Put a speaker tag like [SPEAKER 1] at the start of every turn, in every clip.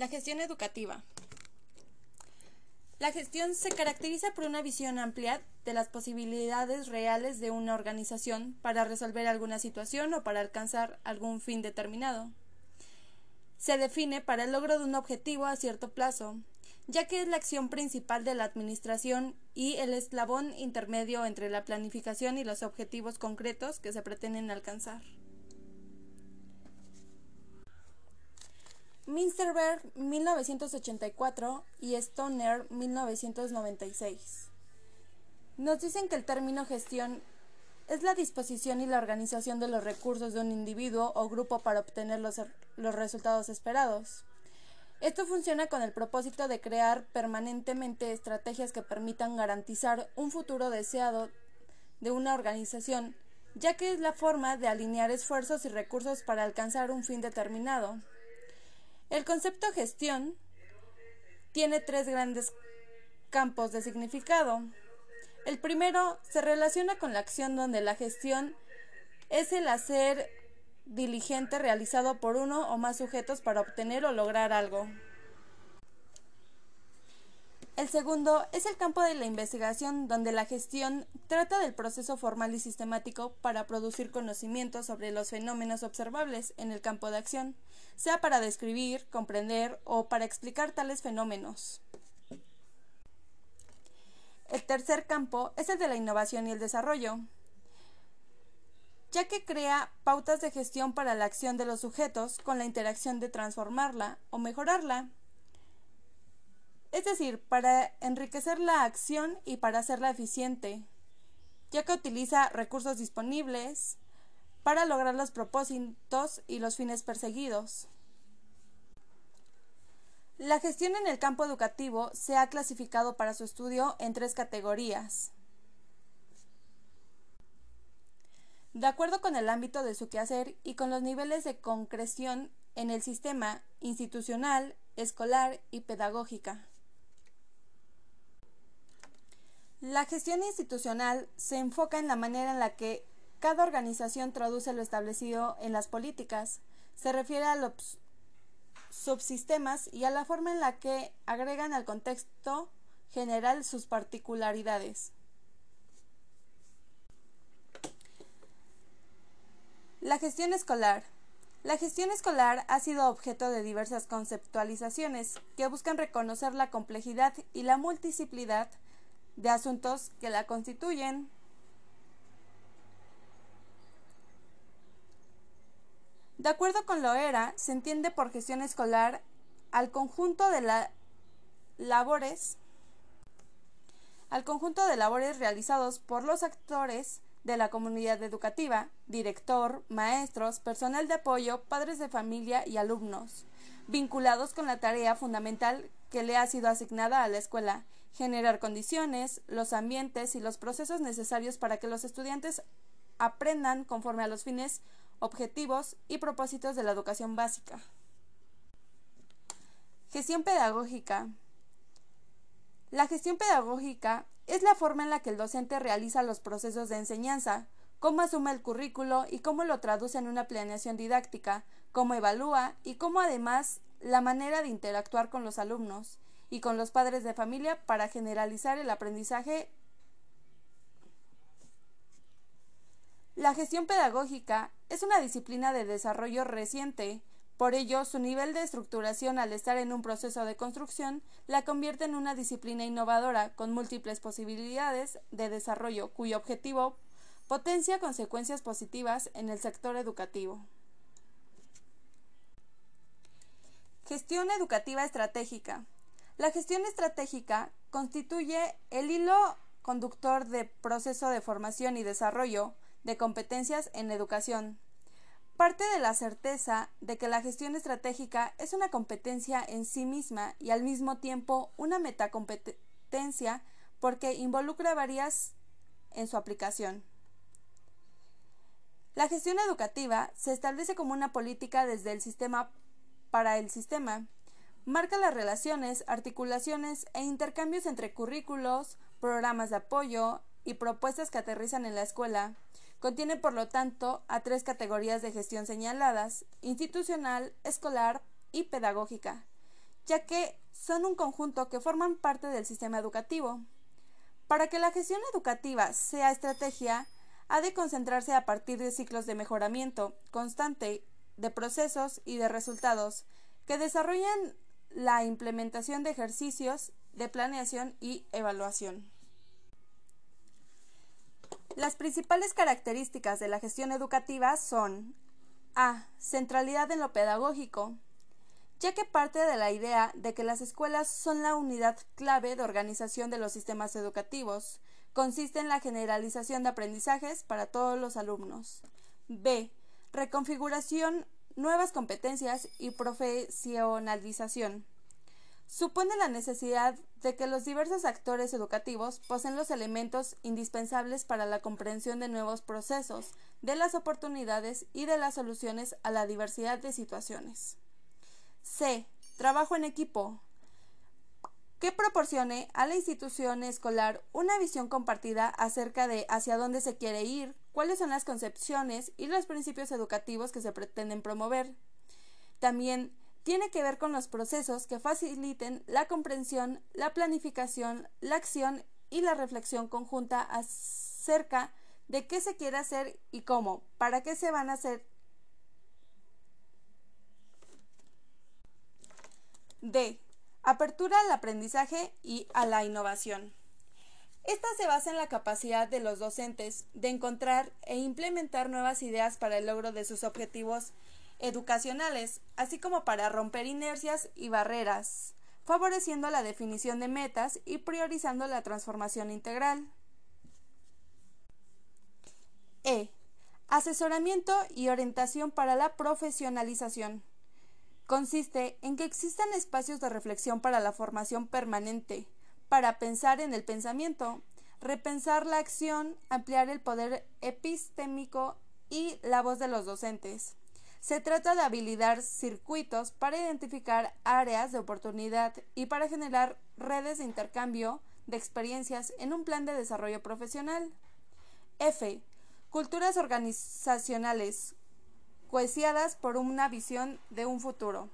[SPEAKER 1] La gestión educativa. La gestión se caracteriza por una visión amplia de las posibilidades reales de una organización para resolver alguna situación o para alcanzar algún fin determinado. Se define para el logro de un objetivo a cierto plazo, ya que es la acción principal de la administración y el eslabón intermedio entre la planificación y los objetivos concretos que se pretenden alcanzar. Minsterberg 1984 y Stoner 1996. Nos dicen que el término gestión es la disposición y la organización de los recursos de un individuo o grupo para obtener los, los resultados esperados. Esto funciona con el propósito de crear permanentemente estrategias que permitan garantizar un futuro deseado de una organización, ya que es la forma de alinear esfuerzos y recursos para alcanzar un fin determinado. El concepto gestión tiene tres grandes campos de significado. El primero se relaciona con la acción donde la gestión es el hacer diligente realizado por uno o más sujetos para obtener o lograr algo. El segundo es el campo de la investigación, donde la gestión trata del proceso formal y sistemático para producir conocimiento sobre los fenómenos observables en el campo de acción, sea para describir, comprender o para explicar tales fenómenos. El tercer campo es el de la innovación y el desarrollo, ya que crea pautas de gestión para la acción de los sujetos con la interacción de transformarla o mejorarla es decir, para enriquecer la acción y para hacerla eficiente, ya que utiliza recursos disponibles para lograr los propósitos y los fines perseguidos. La gestión en el campo educativo se ha clasificado para su estudio en tres categorías. De acuerdo con el ámbito de su quehacer y con los niveles de concreción en el sistema institucional, escolar y pedagógica. La gestión institucional se enfoca en la manera en la que cada organización traduce lo establecido en las políticas. Se refiere a los subsistemas y a la forma en la que agregan al contexto general sus particularidades. La gestión escolar. La gestión escolar ha sido objeto de diversas conceptualizaciones que buscan reconocer la complejidad y la multiplicidad de asuntos que la constituyen. De acuerdo con Loera, se entiende por gestión escolar al conjunto de la labores al conjunto de labores realizados por los actores de la comunidad educativa, director, maestros, personal de apoyo, padres de familia y alumnos, vinculados con la tarea fundamental que le ha sido asignada a la escuela, generar condiciones, los ambientes y los procesos necesarios para que los estudiantes aprendan conforme a los fines, objetivos y propósitos de la educación básica. Gestión pedagógica. La gestión pedagógica es la forma en la que el docente realiza los procesos de enseñanza, cómo asume el currículo y cómo lo traduce en una planeación didáctica, cómo evalúa y cómo además la manera de interactuar con los alumnos y con los padres de familia para generalizar el aprendizaje. La gestión pedagógica es una disciplina de desarrollo reciente, por ello, su nivel de estructuración al estar en un proceso de construcción la convierte en una disciplina innovadora con múltiples posibilidades de desarrollo cuyo objetivo potencia consecuencias positivas en el sector educativo. Gestión educativa estratégica. La gestión estratégica constituye el hilo conductor de proceso de formación y desarrollo de competencias en educación. Parte de la certeza de que la gestión estratégica es una competencia en sí misma y al mismo tiempo una metacompetencia porque involucra varias en su aplicación. La gestión educativa se establece como una política desde el sistema para el sistema. Marca las relaciones, articulaciones e intercambios entre currículos, programas de apoyo y propuestas que aterrizan en la escuela. Contiene, por lo tanto, a tres categorías de gestión señaladas, institucional, escolar y pedagógica, ya que son un conjunto que forman parte del sistema educativo. Para que la gestión educativa sea estrategia, ha de concentrarse a partir de ciclos de mejoramiento constante de procesos y de resultados que desarrollan la implementación de ejercicios de planeación y evaluación. Las principales características de la gestión educativa son A. Centralidad en lo pedagógico, ya que parte de la idea de que las escuelas son la unidad clave de organización de los sistemas educativos, consiste en la generalización de aprendizajes para todos los alumnos. B. Reconfiguración, nuevas competencias y profesionalización supone la necesidad de que los diversos actores educativos poseen los elementos indispensables para la comprensión de nuevos procesos, de las oportunidades y de las soluciones a la diversidad de situaciones. C. Trabajo en equipo que proporcione a la institución escolar una visión compartida acerca de hacia dónde se quiere ir, cuáles son las concepciones y los principios educativos que se pretenden promover. También tiene que ver con los procesos que faciliten la comprensión, la planificación, la acción y la reflexión conjunta acerca de qué se quiere hacer y cómo, para qué se van a hacer. D. Apertura al aprendizaje y a la innovación. Esta se basa en la capacidad de los docentes de encontrar e implementar nuevas ideas para el logro de sus objetivos educacionales, así como para romper inercias y barreras, favoreciendo la definición de metas y priorizando la transformación integral. E. Asesoramiento y orientación para la profesionalización. Consiste en que existan espacios de reflexión para la formación permanente, para pensar en el pensamiento, repensar la acción, ampliar el poder epistémico y la voz de los docentes. Se trata de habilitar circuitos para identificar áreas de oportunidad y para generar redes de intercambio de experiencias en un plan de desarrollo profesional. F. Culturas organizacionales cohesiadas por una visión de un futuro.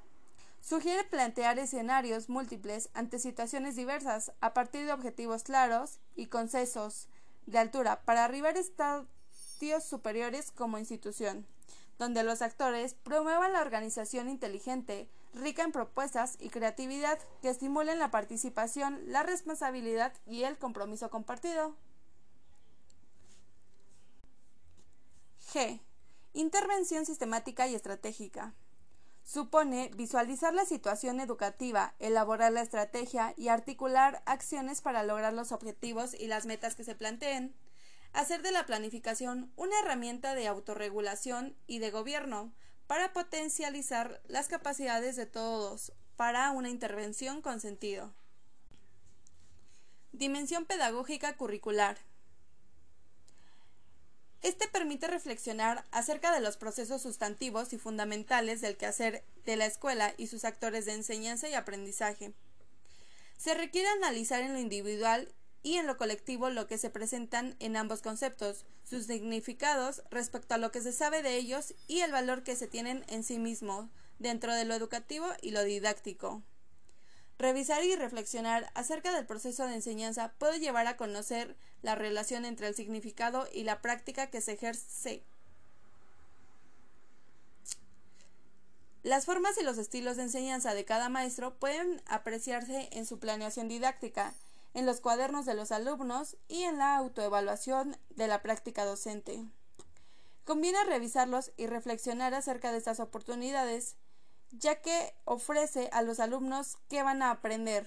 [SPEAKER 1] Sugiere plantear escenarios múltiples ante situaciones diversas a partir de objetivos claros y concesos de altura para arribar a estadios superiores como institución donde los actores promuevan la organización inteligente, rica en propuestas y creatividad que estimulen la participación, la responsabilidad y el compromiso compartido. G. Intervención sistemática y estratégica. Supone visualizar la situación educativa, elaborar la estrategia y articular acciones para lograr los objetivos y las metas que se planteen hacer de la planificación una herramienta de autorregulación y de gobierno para potencializar las capacidades de todos para una intervención con sentido. Dimensión pedagógica curricular. Este permite reflexionar acerca de los procesos sustantivos y fundamentales del quehacer de la escuela y sus actores de enseñanza y aprendizaje. Se requiere analizar en lo individual y en lo colectivo lo que se presentan en ambos conceptos, sus significados respecto a lo que se sabe de ellos y el valor que se tienen en sí mismo dentro de lo educativo y lo didáctico. Revisar y reflexionar acerca del proceso de enseñanza puede llevar a conocer la relación entre el significado y la práctica que se ejerce. Las formas y los estilos de enseñanza de cada maestro pueden apreciarse en su planeación didáctica, en los cuadernos de los alumnos y en la autoevaluación de la práctica docente. Conviene revisarlos y reflexionar acerca de estas oportunidades, ya que ofrece a los alumnos qué van a aprender.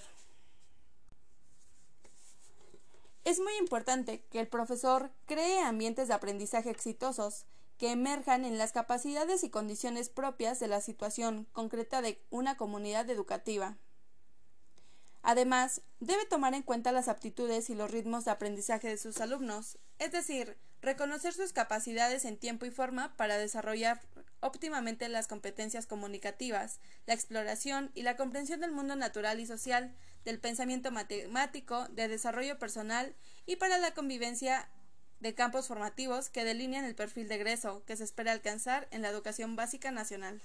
[SPEAKER 1] Es muy importante que el profesor cree ambientes de aprendizaje exitosos que emerjan en las capacidades y condiciones propias de la situación concreta de una comunidad educativa. Además, debe tomar en cuenta las aptitudes y los ritmos de aprendizaje de sus alumnos, es decir, reconocer sus capacidades en tiempo y forma para desarrollar óptimamente las competencias comunicativas, la exploración y la comprensión del mundo natural y social, del pensamiento matemático, de desarrollo personal y para la convivencia de campos formativos que delinean el perfil de egreso que se espera alcanzar en la educación básica nacional.